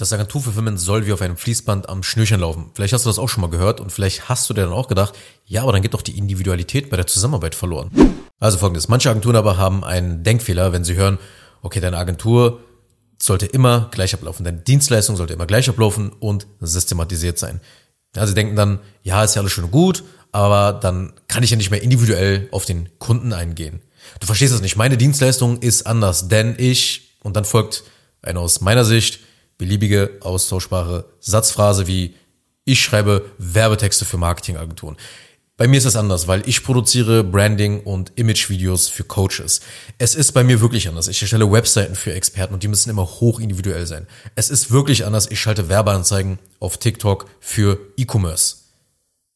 Das Agenturfulfillment soll wie auf einem Fließband am Schnürchen laufen. Vielleicht hast du das auch schon mal gehört und vielleicht hast du dir dann auch gedacht, ja, aber dann geht doch die Individualität bei der Zusammenarbeit verloren. Also folgendes, manche Agenturen aber haben einen Denkfehler, wenn sie hören, okay, deine Agentur sollte immer gleich ablaufen, deine Dienstleistung sollte immer gleich ablaufen und systematisiert sein. Ja, sie denken dann, ja, ist ja alles schön und gut, aber dann kann ich ja nicht mehr individuell auf den Kunden eingehen. Du verstehst das nicht, meine Dienstleistung ist anders, denn ich, und dann folgt eine aus meiner Sicht beliebige austauschbare Satzphrase wie ich schreibe Werbetexte für Marketingagenturen. Bei mir ist es anders, weil ich produziere Branding und Imagevideos für Coaches. Es ist bei mir wirklich anders. Ich erstelle Webseiten für Experten und die müssen immer hoch individuell sein. Es ist wirklich anders. Ich schalte Werbeanzeigen auf TikTok für E-Commerce.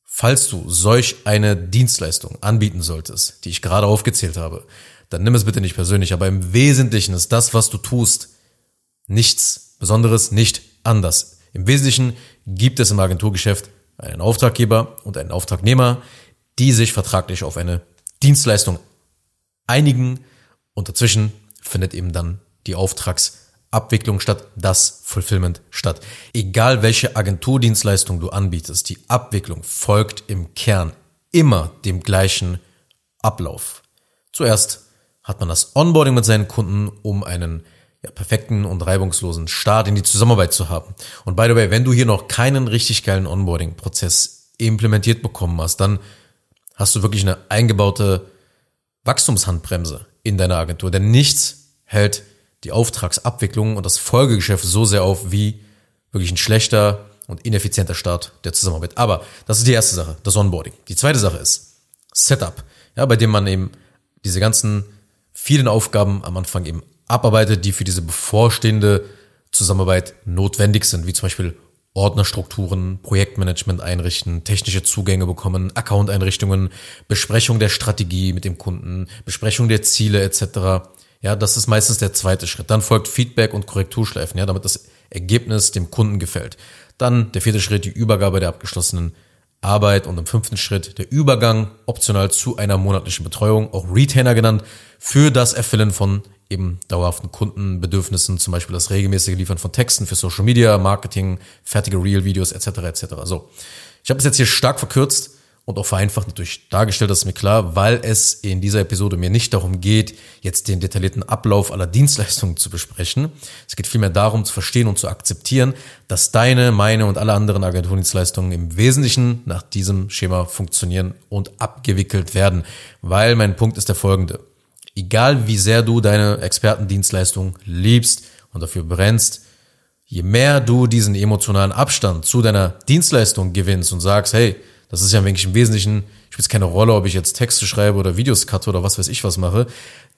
Falls du solch eine Dienstleistung anbieten solltest, die ich gerade aufgezählt habe, dann nimm es bitte nicht persönlich, aber im Wesentlichen ist das, was du tust, nichts Besonderes nicht anders. Im Wesentlichen gibt es im Agenturgeschäft einen Auftraggeber und einen Auftragnehmer, die sich vertraglich auf eine Dienstleistung einigen und dazwischen findet eben dann die Auftragsabwicklung statt, das Fulfillment statt. Egal welche Agenturdienstleistung du anbietest, die Abwicklung folgt im Kern immer dem gleichen Ablauf. Zuerst hat man das Onboarding mit seinen Kunden, um einen ja, perfekten und reibungslosen Start in die Zusammenarbeit zu haben. Und by the way, wenn du hier noch keinen richtig geilen Onboarding-Prozess implementiert bekommen hast, dann hast du wirklich eine eingebaute Wachstumshandbremse in deiner Agentur. Denn nichts hält die Auftragsabwicklung und das Folgegeschäft so sehr auf wie wirklich ein schlechter und ineffizienter Start der Zusammenarbeit. Aber das ist die erste Sache, das Onboarding. Die zweite Sache ist Setup, ja, bei dem man eben diese ganzen vielen Aufgaben am Anfang eben abarbeitet, die für diese bevorstehende Zusammenarbeit notwendig sind, wie zum Beispiel Ordnerstrukturen, Projektmanagement einrichten, technische Zugänge bekommen, Account-Einrichtungen, Besprechung der Strategie mit dem Kunden, Besprechung der Ziele etc. Ja, das ist meistens der zweite Schritt. Dann folgt Feedback und Korrekturschleifen, ja, damit das Ergebnis dem Kunden gefällt. Dann der vierte Schritt, die Übergabe der abgeschlossenen Arbeit und im fünften Schritt der Übergang optional zu einer monatlichen Betreuung, auch Retainer genannt, für das Erfüllen von eben dauerhaften Kundenbedürfnissen, zum Beispiel das regelmäßige Liefern von Texten für Social Media, Marketing, fertige Real-Videos etc. etc. So, ich habe es jetzt hier stark verkürzt und auch vereinfacht natürlich dargestellt, das ist mir klar, weil es in dieser Episode mir nicht darum geht, jetzt den detaillierten Ablauf aller Dienstleistungen zu besprechen. Es geht vielmehr darum zu verstehen und zu akzeptieren, dass deine, meine und alle anderen Agenturdienstleistungen im Wesentlichen nach diesem Schema funktionieren und abgewickelt werden. Weil mein Punkt ist der folgende egal wie sehr du deine Expertendienstleistung liebst und dafür brennst, je mehr du diesen emotionalen Abstand zu deiner Dienstleistung gewinnst und sagst, hey, das ist ja wirklich im Wesentlichen, spielt keine Rolle, ob ich jetzt Texte schreibe oder Videos cutte oder was weiß ich was mache,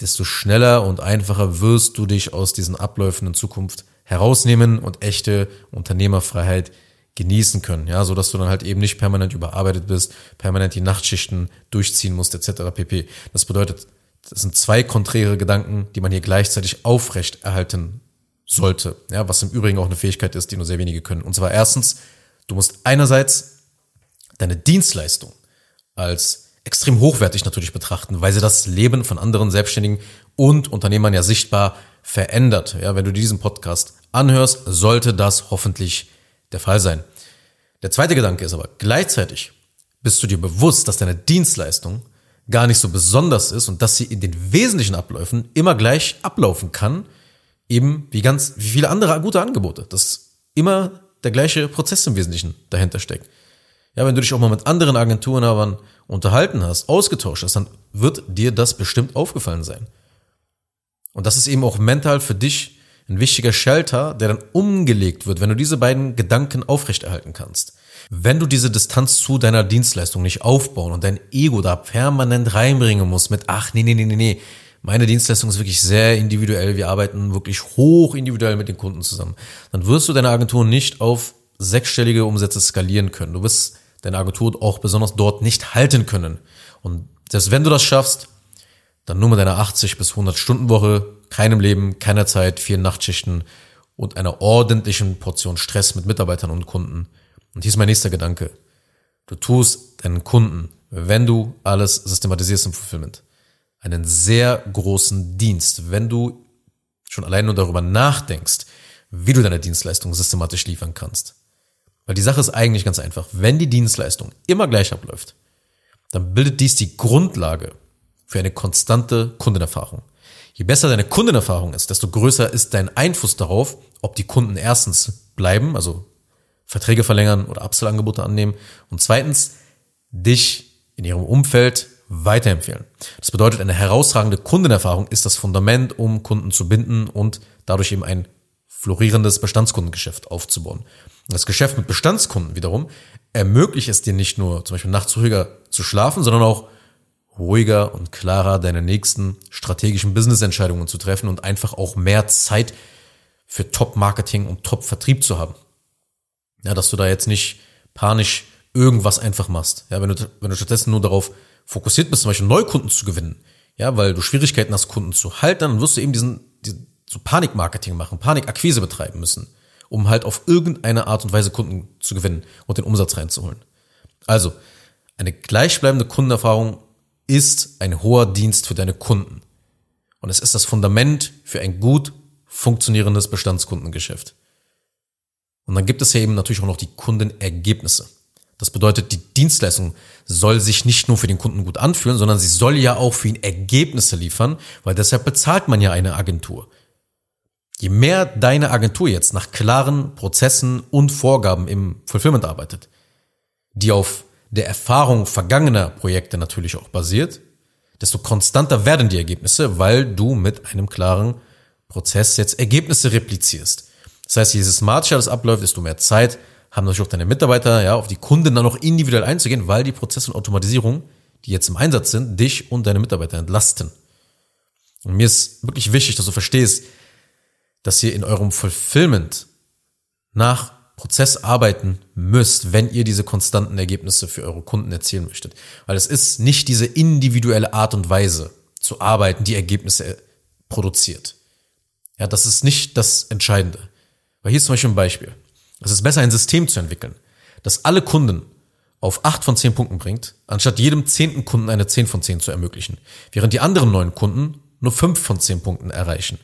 desto schneller und einfacher wirst du dich aus diesen Abläufen in Zukunft herausnehmen und echte Unternehmerfreiheit genießen können, ja, so dass du dann halt eben nicht permanent überarbeitet bist, permanent die Nachtschichten durchziehen musst, etc. pp. Das bedeutet, das sind zwei konträre Gedanken, die man hier gleichzeitig aufrecht erhalten sollte. Ja, was im Übrigen auch eine Fähigkeit ist, die nur sehr wenige können. Und zwar erstens, du musst einerseits deine Dienstleistung als extrem hochwertig natürlich betrachten, weil sie das Leben von anderen Selbstständigen und Unternehmern ja sichtbar verändert. Ja, wenn du diesen Podcast anhörst, sollte das hoffentlich der Fall sein. Der zweite Gedanke ist aber gleichzeitig bist du dir bewusst, dass deine Dienstleistung gar nicht so besonders ist und dass sie in den wesentlichen Abläufen immer gleich ablaufen kann, eben wie ganz, wie viele andere gute Angebote, dass immer der gleiche Prozess im Wesentlichen dahinter steckt. Ja, wenn du dich auch mal mit anderen Agenturen unterhalten hast, ausgetauscht hast, dann wird dir das bestimmt aufgefallen sein. Und das ist eben auch mental für dich ein wichtiger Shelter, der dann umgelegt wird, wenn du diese beiden Gedanken aufrechterhalten kannst. Wenn du diese Distanz zu deiner Dienstleistung nicht aufbauen und dein Ego da permanent reinbringen musst mit, ach nee, nee, nee, nee, nee, meine Dienstleistung ist wirklich sehr individuell, wir arbeiten wirklich hoch individuell mit den Kunden zusammen, dann wirst du deine Agentur nicht auf sechsstellige Umsätze skalieren können. Du wirst deine Agentur auch besonders dort nicht halten können. Und selbst wenn du das schaffst, dann nur mit deiner 80 bis 100 Stunden Woche, keinem Leben, keiner Zeit, vier Nachtschichten und einer ordentlichen Portion Stress mit Mitarbeitern und Kunden und hier ist mein nächster Gedanke. Du tust deinen Kunden, wenn du alles systematisierst im Fulfillment, einen sehr großen Dienst, wenn du schon allein nur darüber nachdenkst, wie du deine Dienstleistung systematisch liefern kannst. Weil die Sache ist eigentlich ganz einfach. Wenn die Dienstleistung immer gleich abläuft, dann bildet dies die Grundlage für eine konstante Kundenerfahrung. Je besser deine Kundenerfahrung ist, desto größer ist dein Einfluss darauf, ob die Kunden erstens bleiben, also Verträge verlängern oder Upsell-Angebote annehmen und zweitens dich in ihrem Umfeld weiterempfehlen. Das bedeutet, eine herausragende Kundenerfahrung ist das Fundament, um Kunden zu binden und dadurch eben ein florierendes Bestandskundengeschäft aufzubauen. Das Geschäft mit Bestandskunden wiederum ermöglicht es dir nicht nur zum Beispiel nachts ruhiger zu schlafen, sondern auch ruhiger und klarer deine nächsten strategischen Business-Entscheidungen zu treffen und einfach auch mehr Zeit für Top-Marketing und Top-Vertrieb zu haben. Ja, dass du da jetzt nicht panisch irgendwas einfach machst. Ja, wenn du, wenn du stattdessen nur darauf fokussiert bist, zum Beispiel Neukunden zu gewinnen, ja, weil du Schwierigkeiten hast, Kunden zu halten, dann wirst du eben diesen, diesen so Panikmarketing machen, Panikakquise betreiben müssen, um halt auf irgendeine Art und Weise Kunden zu gewinnen und den Umsatz reinzuholen. Also, eine gleichbleibende Kundenerfahrung ist ein hoher Dienst für deine Kunden. Und es ist das Fundament für ein gut funktionierendes Bestandskundengeschäft. Und dann gibt es ja eben natürlich auch noch die Kundenergebnisse. Das bedeutet, die Dienstleistung soll sich nicht nur für den Kunden gut anfühlen, sondern sie soll ja auch für ihn Ergebnisse liefern, weil deshalb bezahlt man ja eine Agentur. Je mehr deine Agentur jetzt nach klaren Prozessen und Vorgaben im Fulfillment arbeitet, die auf der Erfahrung vergangener Projekte natürlich auch basiert, desto konstanter werden die Ergebnisse, weil du mit einem klaren Prozess jetzt Ergebnisse replizierst. Das heißt, je systematischer das abläuft, desto mehr Zeit haben natürlich auch deine Mitarbeiter, ja, auf die Kunden dann noch individuell einzugehen, weil die Prozesse und Automatisierung, die jetzt im Einsatz sind, dich und deine Mitarbeiter entlasten. Und mir ist wirklich wichtig, dass du verstehst, dass ihr in eurem Fulfillment nach Prozess arbeiten müsst, wenn ihr diese konstanten Ergebnisse für eure Kunden erzielen möchtet. Weil es ist nicht diese individuelle Art und Weise zu arbeiten, die Ergebnisse produziert. Ja, das ist nicht das Entscheidende. Weil hier ist zum Beispiel ein Beispiel. Es ist besser, ein System zu entwickeln, das alle Kunden auf acht von zehn Punkten bringt, anstatt jedem zehnten Kunden eine zehn von zehn zu ermöglichen, während die anderen neun Kunden nur fünf von zehn Punkten erreichen.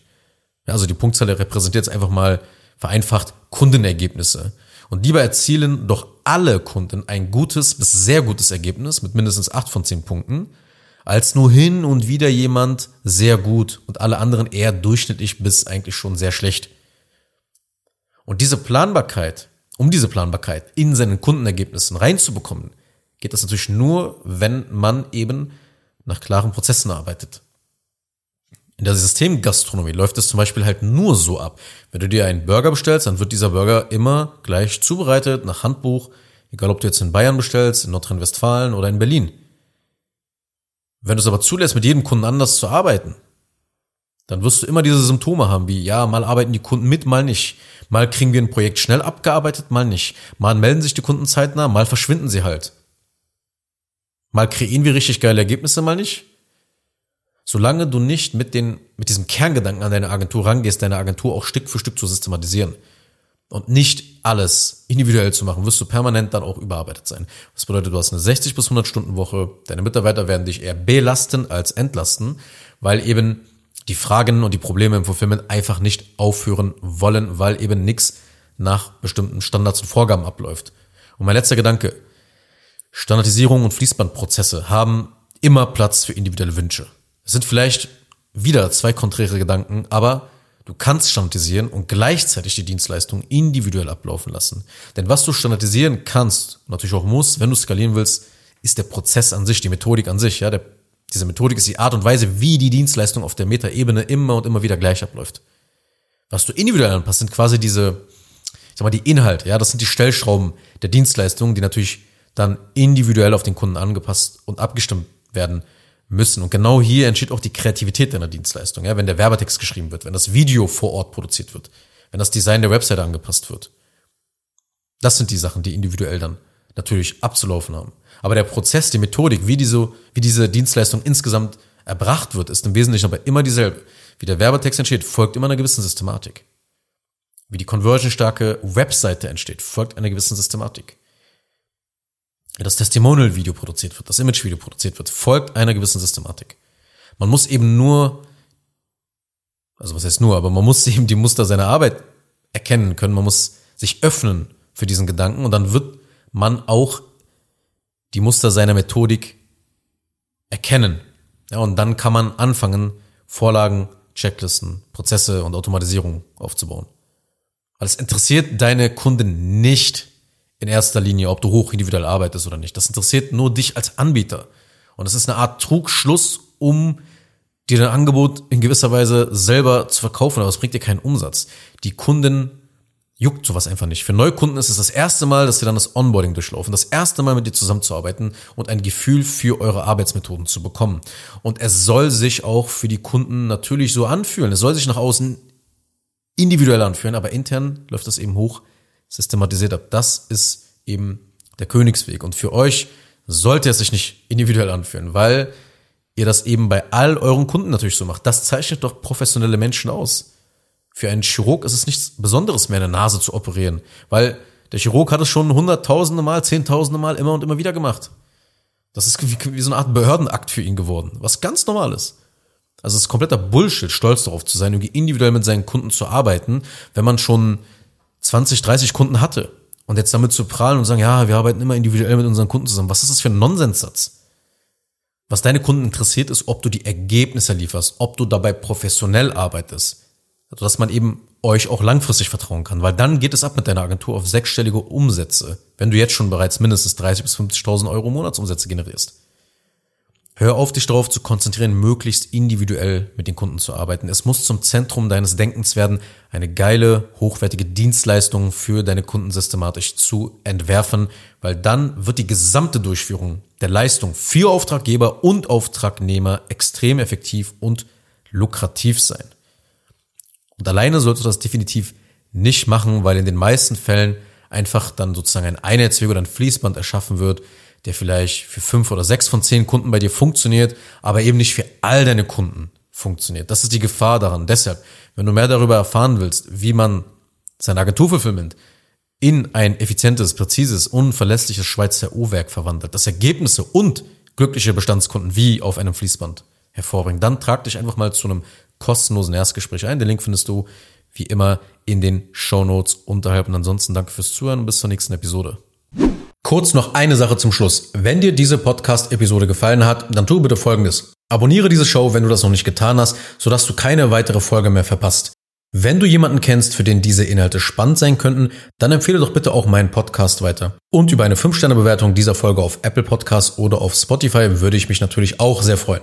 Ja, also die Punktzahl repräsentiert jetzt einfach mal vereinfacht Kundenergebnisse. Und lieber erzielen doch alle Kunden ein gutes bis sehr gutes Ergebnis mit mindestens acht von zehn Punkten, als nur hin und wieder jemand sehr gut und alle anderen eher durchschnittlich bis eigentlich schon sehr schlecht. Und diese Planbarkeit, um diese Planbarkeit in seinen Kundenergebnissen reinzubekommen, geht das natürlich nur, wenn man eben nach klaren Prozessen arbeitet. In der Systemgastronomie läuft es zum Beispiel halt nur so ab. Wenn du dir einen Burger bestellst, dann wird dieser Burger immer gleich zubereitet, nach Handbuch, egal ob du jetzt in Bayern bestellst, in Nordrhein-Westfalen oder in Berlin. Wenn du es aber zulässt, mit jedem Kunden anders zu arbeiten, dann wirst du immer diese Symptome haben, wie, ja, mal arbeiten die Kunden mit, mal nicht. Mal kriegen wir ein Projekt schnell abgearbeitet, mal nicht. Mal melden sich die Kunden zeitnah, mal verschwinden sie halt. Mal kreieren wir richtig geile Ergebnisse, mal nicht. Solange du nicht mit, den, mit diesem Kerngedanken an deine Agentur rangehst, deine Agentur auch Stück für Stück zu systematisieren und nicht alles individuell zu machen, wirst du permanent dann auch überarbeitet sein. Das bedeutet, du hast eine 60 bis 100 Stunden Woche, deine Mitarbeiter werden dich eher belasten als entlasten, weil eben die Fragen und die Probleme im Fulfillment einfach nicht aufhören wollen, weil eben nichts nach bestimmten Standards und Vorgaben abläuft. Und mein letzter Gedanke, Standardisierung und Fließbandprozesse haben immer Platz für individuelle Wünsche. Es sind vielleicht wieder zwei konträre Gedanken, aber du kannst standardisieren und gleichzeitig die Dienstleistung individuell ablaufen lassen. Denn was du standardisieren kannst, natürlich auch musst, wenn du skalieren willst, ist der Prozess an sich, die Methodik an sich. Ja, der, diese Methodik ist die Art und Weise, wie die Dienstleistung auf der Metaebene immer und immer wieder gleich abläuft. Was du individuell anpasst, sind quasi diese, ich sag mal, die Inhalte. Ja, das sind die Stellschrauben der Dienstleistung, die natürlich dann individuell auf den Kunden angepasst und abgestimmt werden müssen. Und genau hier entsteht auch die Kreativität deiner Dienstleistung. Ja, wenn der Werbetext geschrieben wird, wenn das Video vor Ort produziert wird, wenn das Design der Webseite angepasst wird. Das sind die Sachen, die individuell dann natürlich abzulaufen haben. Aber der Prozess, die Methodik, wie diese, wie diese Dienstleistung insgesamt erbracht wird, ist im Wesentlichen aber immer dieselbe. Wie der Werbetext entsteht, folgt immer einer gewissen Systematik. Wie die conversionstarke Webseite entsteht, folgt einer gewissen Systematik das Testimonial-Video produziert wird, das Image-Video produziert wird, folgt einer gewissen Systematik. Man muss eben nur, also was heißt nur, aber man muss eben die Muster seiner Arbeit erkennen können, man muss sich öffnen für diesen Gedanken und dann wird man auch die Muster seiner Methodik erkennen. Ja, und dann kann man anfangen, Vorlagen, Checklisten, Prozesse und Automatisierung aufzubauen. Es interessiert deine Kunden nicht in erster Linie, ob du hoch individuell arbeitest oder nicht. Das interessiert nur dich als Anbieter. Und es ist eine Art Trugschluss, um dir dein Angebot in gewisser Weise selber zu verkaufen, aber es bringt dir keinen Umsatz. Die Kunden juckt sowas einfach nicht. Für Neukunden ist es das erste Mal, dass sie dann das Onboarding durchlaufen, das erste Mal mit dir zusammenzuarbeiten und ein Gefühl für eure Arbeitsmethoden zu bekommen. Und es soll sich auch für die Kunden natürlich so anfühlen. Es soll sich nach außen individuell anfühlen, aber intern läuft das eben hoch systematisiert ab. Das ist eben der Königsweg. Und für euch sollte es sich nicht individuell anfühlen, weil ihr das eben bei all euren Kunden natürlich so macht. Das zeichnet doch professionelle Menschen aus. Für einen Chirurg ist es nichts Besonderes mehr, eine Nase zu operieren, weil der Chirurg hat es schon hunderttausende Mal, zehntausende Mal immer und immer wieder gemacht. Das ist wie, wie so eine Art Behördenakt für ihn geworden, was ganz normal ist. Also es ist kompletter Bullshit, stolz darauf zu sein, irgendwie individuell mit seinen Kunden zu arbeiten, wenn man schon 20, 30 Kunden hatte. Und jetzt damit zu prahlen und sagen, ja, wir arbeiten immer individuell mit unseren Kunden zusammen. Was ist das für ein Nonsenssatz? Was deine Kunden interessiert, ist, ob du die Ergebnisse lieferst, ob du dabei professionell arbeitest. Also, dass man eben euch auch langfristig vertrauen kann, weil dann geht es ab mit deiner Agentur auf sechsstellige Umsätze, wenn du jetzt schon bereits mindestens 30 bis 50.000 Euro Monatsumsätze generierst. Hör auf, dich darauf zu konzentrieren, möglichst individuell mit den Kunden zu arbeiten. Es muss zum Zentrum deines Denkens werden, eine geile, hochwertige Dienstleistung für deine Kunden systematisch zu entwerfen, weil dann wird die gesamte Durchführung der Leistung für Auftraggeber und Auftragnehmer extrem effektiv und lukrativ sein. Und alleine solltest du das definitiv nicht machen, weil in den meisten Fällen einfach dann sozusagen ein Einheitsweg oder ein Fließband erschaffen wird, der vielleicht für fünf oder sechs von zehn Kunden bei dir funktioniert, aber eben nicht für all deine Kunden funktioniert. Das ist die Gefahr daran. Deshalb, wenn du mehr darüber erfahren willst, wie man sein Agenturfulfillment in ein effizientes, präzises, unverlässliches Schweizer U-Werk verwandelt, das Ergebnisse und glückliche Bestandskunden wie auf einem Fließband hervorbringt, dann trag dich einfach mal zu einem kostenlosen Erstgespräch ein. Den Link findest du wie immer in den Show Notes unterhalb. Und ansonsten danke fürs Zuhören und bis zur nächsten Episode. Kurz noch eine Sache zum Schluss. Wenn dir diese Podcast-Episode gefallen hat, dann tu bitte Folgendes. Abonniere diese Show, wenn du das noch nicht getan hast, sodass du keine weitere Folge mehr verpasst. Wenn du jemanden kennst, für den diese Inhalte spannend sein könnten, dann empfehle doch bitte auch meinen Podcast weiter. Und über eine 5-Sterne-Bewertung dieser Folge auf Apple Podcasts oder auf Spotify würde ich mich natürlich auch sehr freuen.